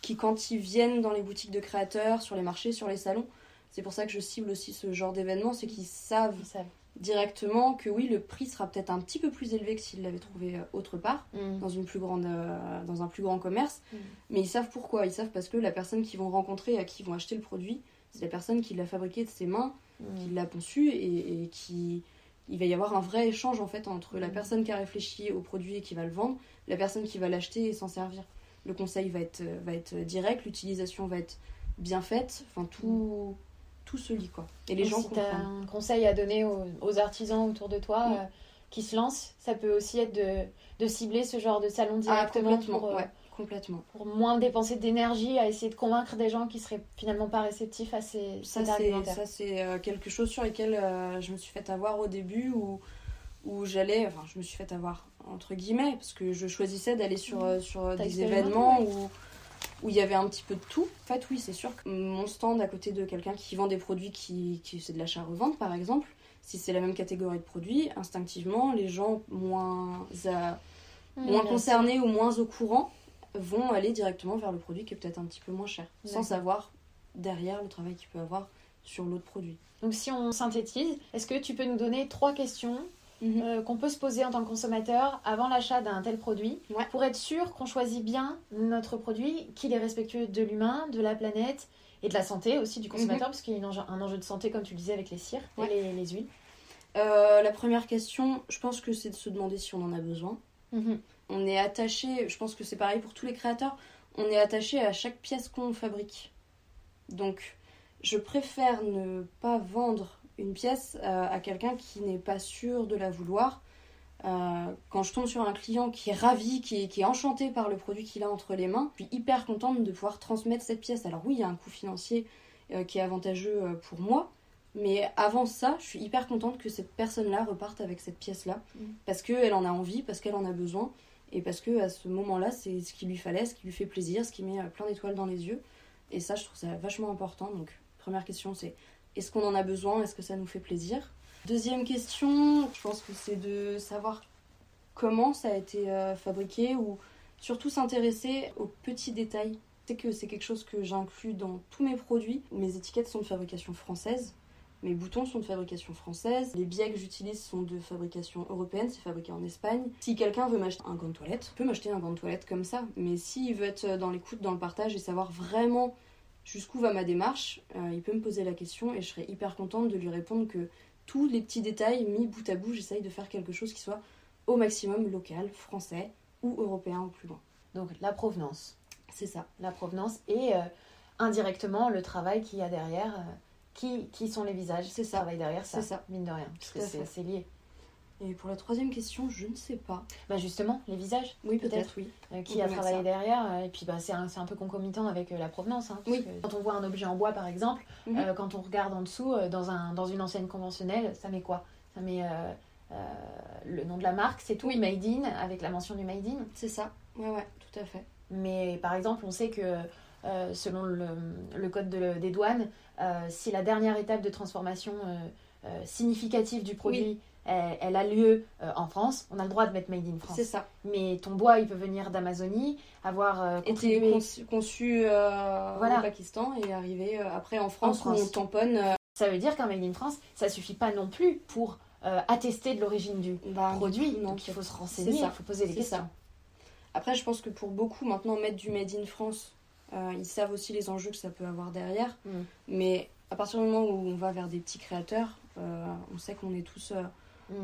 qui, quand ils viennent dans les boutiques de créateurs, sur les marchés, sur les salons, c'est pour ça que je cible aussi ce genre d'événement, c'est qu'ils savent Ils savent. Directement que oui, le prix sera peut-être un petit peu plus élevé que s'ils l'avaient trouvé euh, autre part, Mm. dans, une plus grande, euh, dans un plus grand commerce. Mm. Mais ils savent pourquoi. Ils savent parce que la personne qu'ils vont rencontrer, à qui ils vont acheter le produit, c'est la personne qui l'a fabriqué de ses mains, qui Mm. l'a conçu et, et qui il va y avoir un vrai échange en fait entre la personne qui a réfléchi au produit et qui va le vendre, la personne qui va l'acheter et s'en servir. Le conseil va être, va être direct, l'utilisation va être bien faite, enfin tout, tout se lit quoi. Et les gens si tu as comprennent. un conseil à donner aux, aux artisans autour de toi euh, qui se lancent, ça peut aussi être de, de cibler ce genre de salon Ah, directement complètement, pour, euh, ouais, complètement. pour moins dépenser d'énergie à essayer de convaincre des gens qui seraient finalement pas réceptifs à ces, Ça ça, c'est euh, quelque chose sur lequel euh, je me suis fait avoir au début où, où j'allais, enfin je me suis fait avoir entre guillemets, parce que je choisissais d'aller sur, euh, sur des événements où, où il y avait un petit peu de tout. En fait oui c'est sûr que mon stand à côté de quelqu'un qui vend des produits qui, qui c'est de l'achat-revente par exemple, si c'est la même catégorie de produits, instinctivement les gens moins, à- Mm, moins concernés ou moins au courant vont aller directement vers le produit qui est peut-être un petit peu moins cher, sans savoir derrière le travail qu'il peut avoir sur l'autre produit. Donc si on synthétise, est-ce que tu peux nous donner trois questions Mhm. euh, qu'on peut se poser en tant que consommateur avant l'achat d'un tel produit Ouais. pour être sûr qu'on choisit bien notre produit, qu'il est respectueux de l'humain, de la planète et de la santé aussi du consommateur, parce qu'il y a un enjeu de santé comme tu le disais avec les cires Ouais. et les, les huiles. Euh, la première question, je pense que c'est de se demander si on en a besoin. Mhm. On est attaché, je pense que c'est pareil pour tous les créateurs, on est attaché à chaque pièce qu'on fabrique. Donc, je préfère ne pas vendre une pièce euh, à quelqu'un qui n'est pas sûr de la vouloir. Euh, quand je tombe sur un client qui est ravi, qui est, qui est enchanté par le produit qu'il a entre les mains, je suis hyper contente de pouvoir transmettre cette pièce. Alors oui, il y a un coût financier euh, qui est avantageux pour moi, mais avant ça, je suis hyper contente que cette personne-là reparte avec cette pièce-là, Mm. parce qu'elle en a envie, parce qu'elle en a besoin, et parce que à ce moment-là, c'est ce qu'il lui fallait, ce qui lui fait plaisir, ce qui met plein d'étoiles dans les yeux. Et ça, je trouve ça vachement important. Donc, première question, c'est est-ce qu'on en a besoin? Est-ce que ça nous fait plaisir? Deuxième question, je pense que c'est de savoir comment ça a été euh, fabriqué ou Surtout s'intéresser aux petits détails. C'est que c'est quelque chose que j'inclus dans tous mes produits. Mes étiquettes sont de fabrication française. Mes boutons sont de fabrication française. Les biais que j'utilise sont de fabrication européenne, c'est fabriqué en Espagne. Si quelqu'un veut m'acheter un gant de toilette, il peut m'acheter un gant de toilette comme ça. Mais s'il veut être dans l'écoute, dans le partage et savoir vraiment jusqu'où va ma démarche, euh, il peut me poser la question et je serais hyper contente de lui répondre que tous les petits détails mis bout à bout, j'essaye de faire quelque chose qui soit au maximum local, français ou européen au plus loin. Donc la provenance. C'est ça. La provenance et euh, indirectement le travail qu'il y a derrière. Euh, qui, qui sont les visages C'est ça. Travail derrière ça, C'est ça. mine de rien, parce que c'est lié. Et pour la troisième question, je ne sais pas. Bah justement, les visages. Oui, peut-être, oui. Euh, On qui a travaillé ça. derrière. euh, et puis bah, c'est un, un peu concomitant avec euh, la provenance. hein, Oui. quand on voit un objet en bois, par exemple, Mhm. euh, quand on regarde en dessous, dans, un, dans une enseigne conventionnelle, ça met quoi? Ça met euh, euh, le nom de la marque, c'est tout, Oui. Made in, avec la mention du Made in. C'est ça. Ouais, ouais, tout à fait. Mais par exemple, on sait que selon le, le code de- des douanes, si la dernière étape de transformation significative du produit, elle, elle a lieu euh, en France, on a le droit de mettre Made in France. C'est ça. Mais ton bois, il peut venir d'Amazonie, avoir euh, Été contribué... conçu, conçu, euh, Voilà. au Pakistan et arrivé euh, après en France, France. où on tamponne Ça veut dire qu'un Made in France, ça suffit pas non plus pour attester de l'origine du bah, produit. non, Donc il faut se renseigner, il faut poser des questions. ça. Après, je pense que pour beaucoup, maintenant, mettre du Made in France, ils savent aussi les enjeux que ça peut avoir derrière. Mm. Mais à partir du moment où on va vers des petits créateurs, on sait qu'on est tous,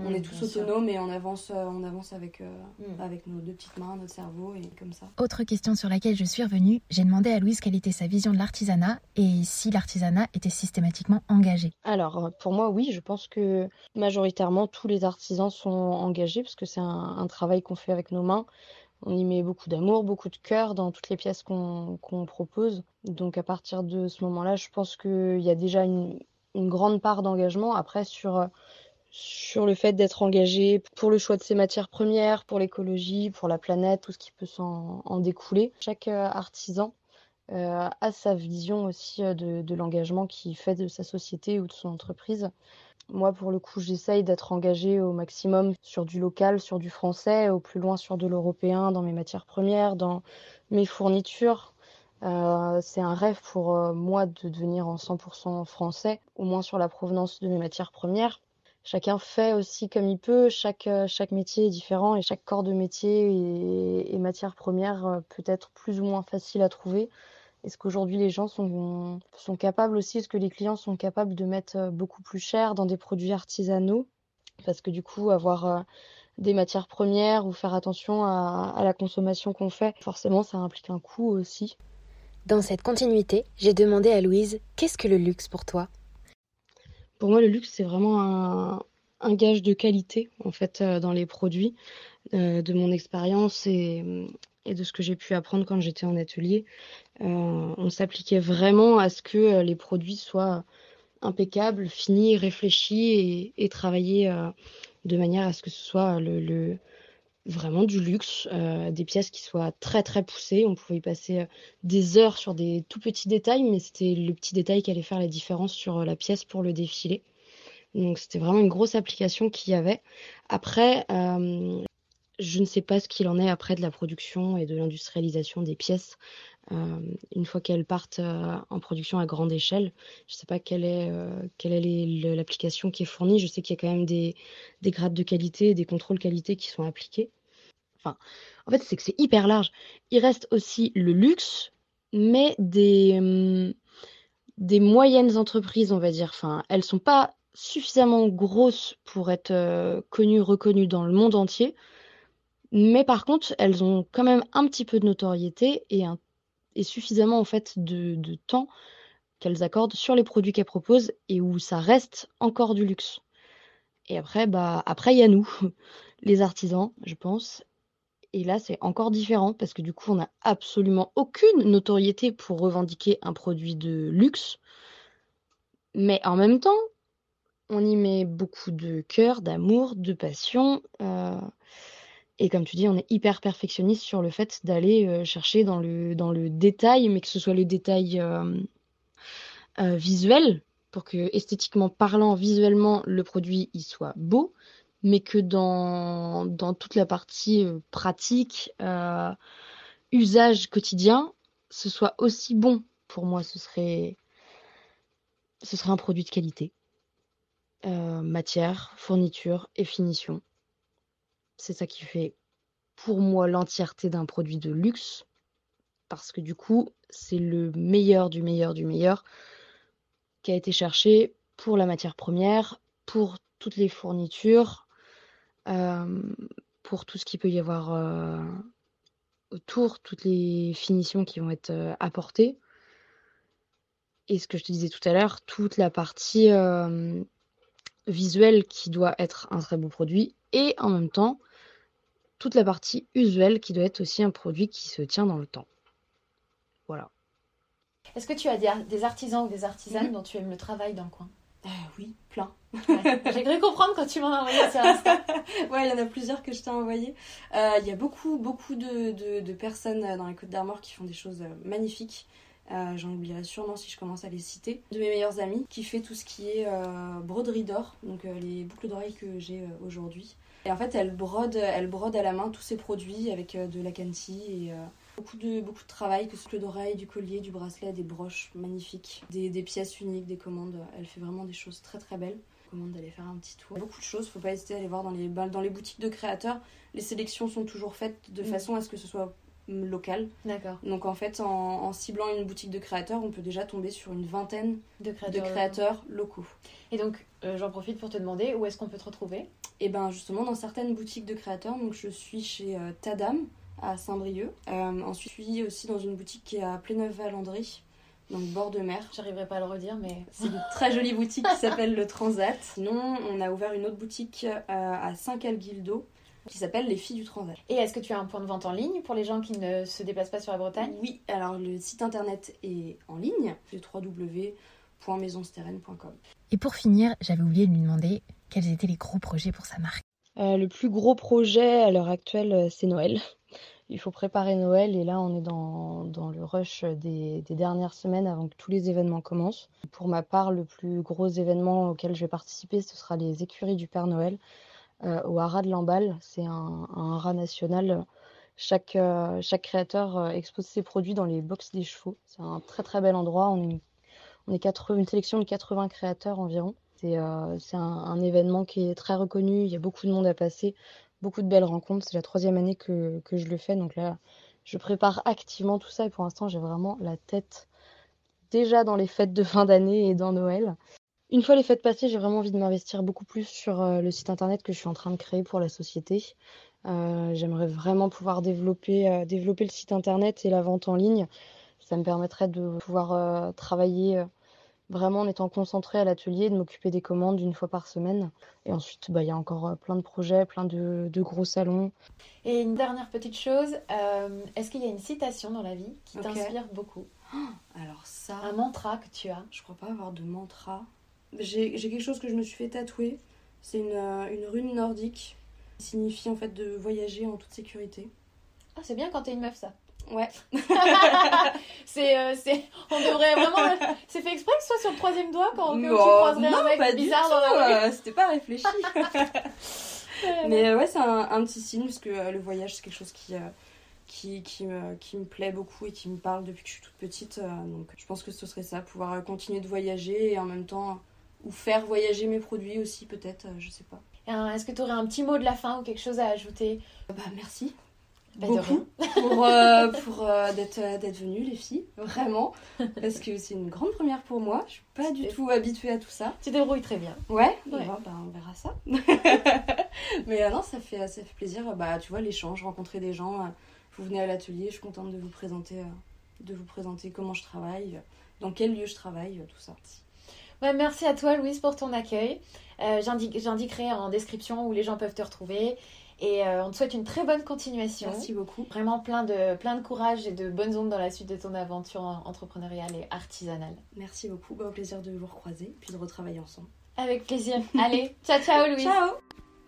on est tous bien sûr. autonomes et on avance, euh, on avance avec, euh, Mm. avec nos deux petites mains, notre cerveau et comme ça. Autre question sur laquelle je suis revenue, j'ai demandé à Louise quelle était sa vision de l'artisanat et si l'artisanat était systématiquement engagé. Alors, euh, pour moi, oui, je pense que majoritairement tous les artisans sont engagés parce que c'est un, un travail qu'on fait avec nos mains. On y met beaucoup d'amour, beaucoup de cœur dans toutes les pièces qu'on propose. Donc, à partir de ce moment-là, je pense qu'il y a déjà une, une grande part d'engagement. Après, sur, euh, sur le fait d'être engagé pour le choix de ses matières premières, pour l'écologie, pour la planète, tout ce qui peut s'en en découler. Chaque euh, artisan euh, a sa vision aussi euh, de, l'engagement qu'il fait de sa société ou de son entreprise. Moi, pour le coup, j'essaye d'être engagée au maximum sur du local, sur du français, au plus loin sur de l'européen, dans mes matières premières, dans mes fournitures. C'est un rêve pour moi de devenir en 100% français, au moins sur la provenance de mes matières premières. Chacun fait aussi comme il peut, chaque, euh, chaque métier est différent et chaque corps de métier et, matière première euh, peut être plus ou moins facile à trouver. Est-ce qu'aujourd'hui les gens sont, capables aussi, est-ce que les clients sont capables de mettre euh, beaucoup plus cher dans des produits artisanaux? Parce que du coup, avoir des matières premières ou faire attention à la consommation qu'on fait, forcément, ça implique un coût aussi. Dans cette continuité, j'ai demandé à Louise qu'est-ce que le luxe pour toi? Pour moi, le luxe, c'est vraiment un, gage de qualité, en fait, euh, dans les produits, euh, de mon expérience et, de ce que j'ai pu apprendre quand j'étais en atelier. Euh, on s'appliquait vraiment à ce que les produits soient impeccables, finis, réfléchis et, travaillés de manière à ce que ce soit le- vraiment du luxe, euh, des pièces qui soient très très poussées. On pouvait y passer euh, des heures sur des tout petits détails, mais c'était le petit détail qui allait faire la différence sur euh, la pièce pour le défilé. Donc c'était vraiment une grosse application qu'il y avait. Après, euh, je ne sais pas ce qu'il en est après de la production et de l'industrialisation des pièces euh, une fois qu'elles partent euh, en production à grande échelle. Je ne sais pas quelle est, euh, l'application qui est fournie. Je sais qu'il y a quand même des, des grades de qualité, des contrôles qualité qui sont appliqués. Enfin, en fait, c'est que c'est hyper large. Il reste aussi le luxe, mais des, hum, des moyennes entreprises, on va dire. Enfin, elles sont pas suffisamment grosses pour être connues, reconnues dans le monde entier. Mais par contre, elles ont quand même un petit peu de notoriété et, suffisamment en fait de, de temps qu'elles accordent sur les produits qu'elles proposent et où ça reste encore du luxe. Et après, bah, après il y a nous, les artisans, je pense. Et là, c'est encore différent parce que du coup, on n'a absolument aucune notoriété pour revendiquer un produit de luxe. Mais en même temps, on y met beaucoup de cœur, d'amour, de passion. euh, et comme tu dis, on est hyper perfectionniste sur le fait d'aller euh, chercher dans le, dans le détail, mais que ce soit le détail euh, euh, visuel, pour que esthétiquement parlant, visuellement, le produit il soit beau, mais que dans, dans toute la partie pratique, usage quotidien, ce soit aussi bon. Pour moi, ce serait, ce serait un produit de qualité. Matière, fourniture et finition. C'est ça qui fait pour moi l'entièreté d'un produit de luxe. Parce que du coup, c'est le meilleur du meilleur du meilleur qui a été cherché pour la matière première, pour toutes les fournitures, euh, pour tout ce qu'il peut y avoir euh, autour, toutes les finitions qui vont être euh, apportées. Et ce que je te disais tout à l'heure, toute la partie visuelle qui doit être un très beau produit et en même temps toute la partie usuelle qui doit être aussi un produit qui se tient dans le temps. Voilà. Est-ce que tu as des, artisans ou des artisanes dont tu aimes le travail dans le coin? Euh, Oui, plein. J'ai cru comprendre quand tu m'en as envoyé sur Insta. ouais, il y en a plusieurs que je t'ai envoyé. Euh, il y a beaucoup, beaucoup de, personnes dans les Côtes d'Armor qui font des choses euh, magnifiques. J'en oublierai sûrement si je commence à les citer. De mes meilleures amies qui fait tout ce qui est broderie d'or, donc les boucles d'oreilles que j'ai aujourd'hui. Et en fait, elle brode, elle brode à la main tous ses produits avec de la canti et Beaucoup de, beaucoup de travail, que ce soit d'oreille, du collier, du bracelet, des broches magnifiques, des, pièces uniques, des commandes. Elle fait vraiment des choses très très belles. Commande d'aller faire un petit tour. Beaucoup de choses, faut pas hésiter à aller voir dans les, dans les boutiques de créateurs. Les sélections sont toujours faites de mm. façon à ce que ce soit local. D'accord. Donc en fait, en, ciblant une boutique de créateurs, on peut déjà tomber sur une vingtaine de créateurs, locaux. Et donc, euh, j'en profite pour te demander où est-ce qu'on peut te retrouver? Et eh ben justement dans certaines boutiques de créateurs. Donc je suis chez euh, Tadam à Saint-Brieuc. Euh, ensuite, je suis aussi dans une boutique qui est à Pléneuf-Valandry, donc bord de mer. J'arriverai pas à le redire, mais. C'est une très jolie boutique qui s'appelle le Transat. Sinon, on a ouvert une autre boutique euh, à Saint-Calguildo qui s'appelle Les Filles du Transat. Et est-ce que tu as un point de vente en ligne pour les gens qui ne se déplacent pas sur la Bretagne? Oui, alors le site internet est en ligne, c'est www.maisonsteren.com. Et pour finir, j'avais oublié de lui demander quels étaient les gros projets pour sa marque? Euh, le plus gros projet à l'heure actuelle, c'est Noël il faut préparer Noël et là on est dans, le rush des, dernières semaines avant que tous les événements commencent. Pour ma part, le plus gros événement auquel je vais participer, ce sera les écuries du Père Noël euh, au Haras de Lamballe. C'est un, un haras national. Chaque, euh, créateur euh, expose ses produits dans les box des chevaux. C'est un très très bel endroit. On est une sélection de 80 créateurs environ. C'est un, un, événement qui est très reconnu. Il y a beaucoup de monde à passer beaucoup de belles rencontres. C'est la troisième année que, je le fais. Donc là, je prépare activement tout ça. Et pour l'instant, j'ai vraiment la tête déjà dans les fêtes de fin d'année et dans Noël. Une fois les fêtes passées, j'ai vraiment envie de m'investir beaucoup plus sur euh, le site internet que je suis en train de créer pour la société. Euh, J'aimerais vraiment pouvoir développer, euh, le site internet et la vente en ligne. Ça me permettrait de pouvoir euh, travailler vraiment en étant concentrée à l'atelier, de m'occuper des commandes une fois par semaine. Et ensuite, bah, il y a encore euh, plein de projets, plein de, gros salons. Et une dernière petite chose, euh, est-ce qu'il y a une citation dans la vie qui t'inspire beaucoup? Alors ça... Un mantra que tu as? Je crois pas avoir de mantra. J'ai quelque chose que je me suis fait tatouer. C'est une, euh, une rune nordique qui signifie en fait de voyager en toute sécurité. Ah, c'est bien quand t'es une meuf, ça. Ouais. c'est, euh, c'est, on devrait vraiment. C'est fait exprès que ce soit sur le troisième doigt quand tu croiserais un mec bizarre dans la rue. C'était pas réfléchi. Mais euh, ouais, c'est un, petit signe parce que euh, le voyage c'est quelque chose qui, qui, qui, me, qui me plaît beaucoup et qui me parle depuis que je suis toute petite. donc je pense que ce serait ça, pouvoir continuer de voyager et en même temps ou faire voyager mes produits aussi peut-être, je sais pas. Est-ce que tu aurais un petit mot de la fin ou quelque chose à ajouter? Bah merci beaucoup pour, euh, pour euh, d'être, euh, d'être venues, les filles, vraiment. Parce que c'est une grande première pour moi. Je suis pas du tout habituée à tout ça. Tu débrouilles très bien. Ouais, bah, on verra ça. Mais non, ça fait, ça fait plaisir. Bah, tu vois, l'échange, rencontrer des gens. vous venez à l'atelier, je suis contente de vous présenter, de vous présenter comment je travaille, dans quel lieu je travaille, tout ça. Ouais, merci à toi, Louise, pour ton accueil. j'indiquerai en description où les gens peuvent te retrouver. Et euh, on te souhaite une très bonne continuation. Merci beaucoup. Vraiment plein de, plein de courage et de bonnes ondes dans la suite de ton aventure entrepreneuriale et artisanale. Merci beaucoup. Bah, au plaisir de vous recroiser puis de retravailler ensemble. Avec plaisir. Allez, ciao ciao Louise. Ciao.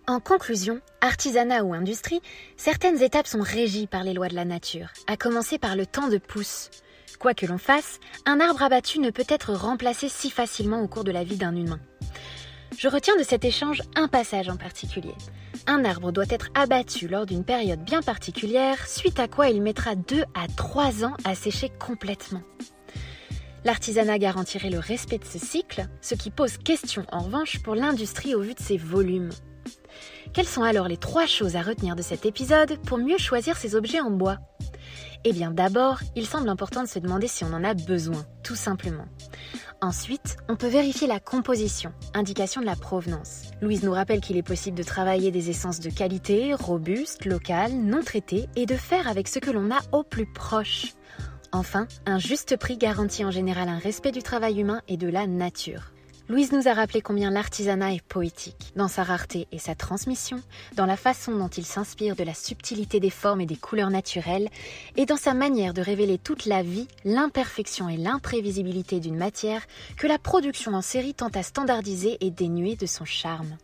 En conclusion, artisanat ou industrie, certaines étapes sont régies par les lois de la nature, à commencer par le temps de pousse. Quoi que l'on fasse, un arbre abattu ne peut être remplacé si facilement au cours de la vie d'un humain. Je retiens de cet échange un passage en particulier. Un arbre doit être abattu lors d'une période bien particulière, suite à quoi il mettra 2 à 3 ans à sécher complètement. L'artisanat garantirait le respect de ce cycle, ce qui pose question en revanche pour l'industrie au vu de ses volumes. Quelles sont alors les trois choses à retenir de cet épisode pour mieux choisir ces objets en bois? Eh bien d'abord, il semble important de se demander si on en a besoin, tout simplement. Ensuite, on peut vérifier la composition, indication de la provenance. Louise nous rappelle qu'il est possible de travailler des essences de qualité, robustes, locales, non traitées, et de faire avec ce que l'on a au plus proche. Enfin, un juste prix garantit en général un respect du travail humain et de la nature. Louise nous a rappelé combien l'artisanat est poétique, dans sa rareté et sa transmission, dans la façon dont il s'inspire de la subtilité des formes et des couleurs naturelles, et dans sa manière de révéler toute la vie, l'imperfection et l'imprévisibilité d'une matière que la production en série tente à standardiser et dénuer de son charme.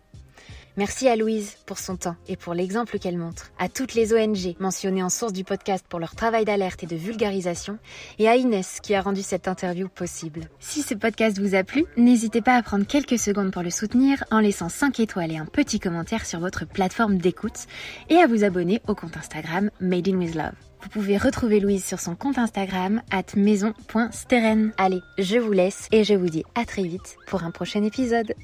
Merci à Louise pour son temps et pour l'exemple qu'elle montre, à toutes les ONG mentionnées en source du podcast pour leur travail d'alerte et de vulgarisation, et à Inès qui a rendu cette interview possible. Si ce podcast vous a plu, n'hésitez pas à prendre quelques secondes pour le soutenir en laissant 5 étoiles et un petit commentaire sur votre plateforme d'écoute et à vous abonner au compte Instagram Made in With Love. Vous pouvez retrouver Louise sur son compte Instagram at maison.steren. Allez, je vous laisse et je vous dis à très vite pour un prochain épisode.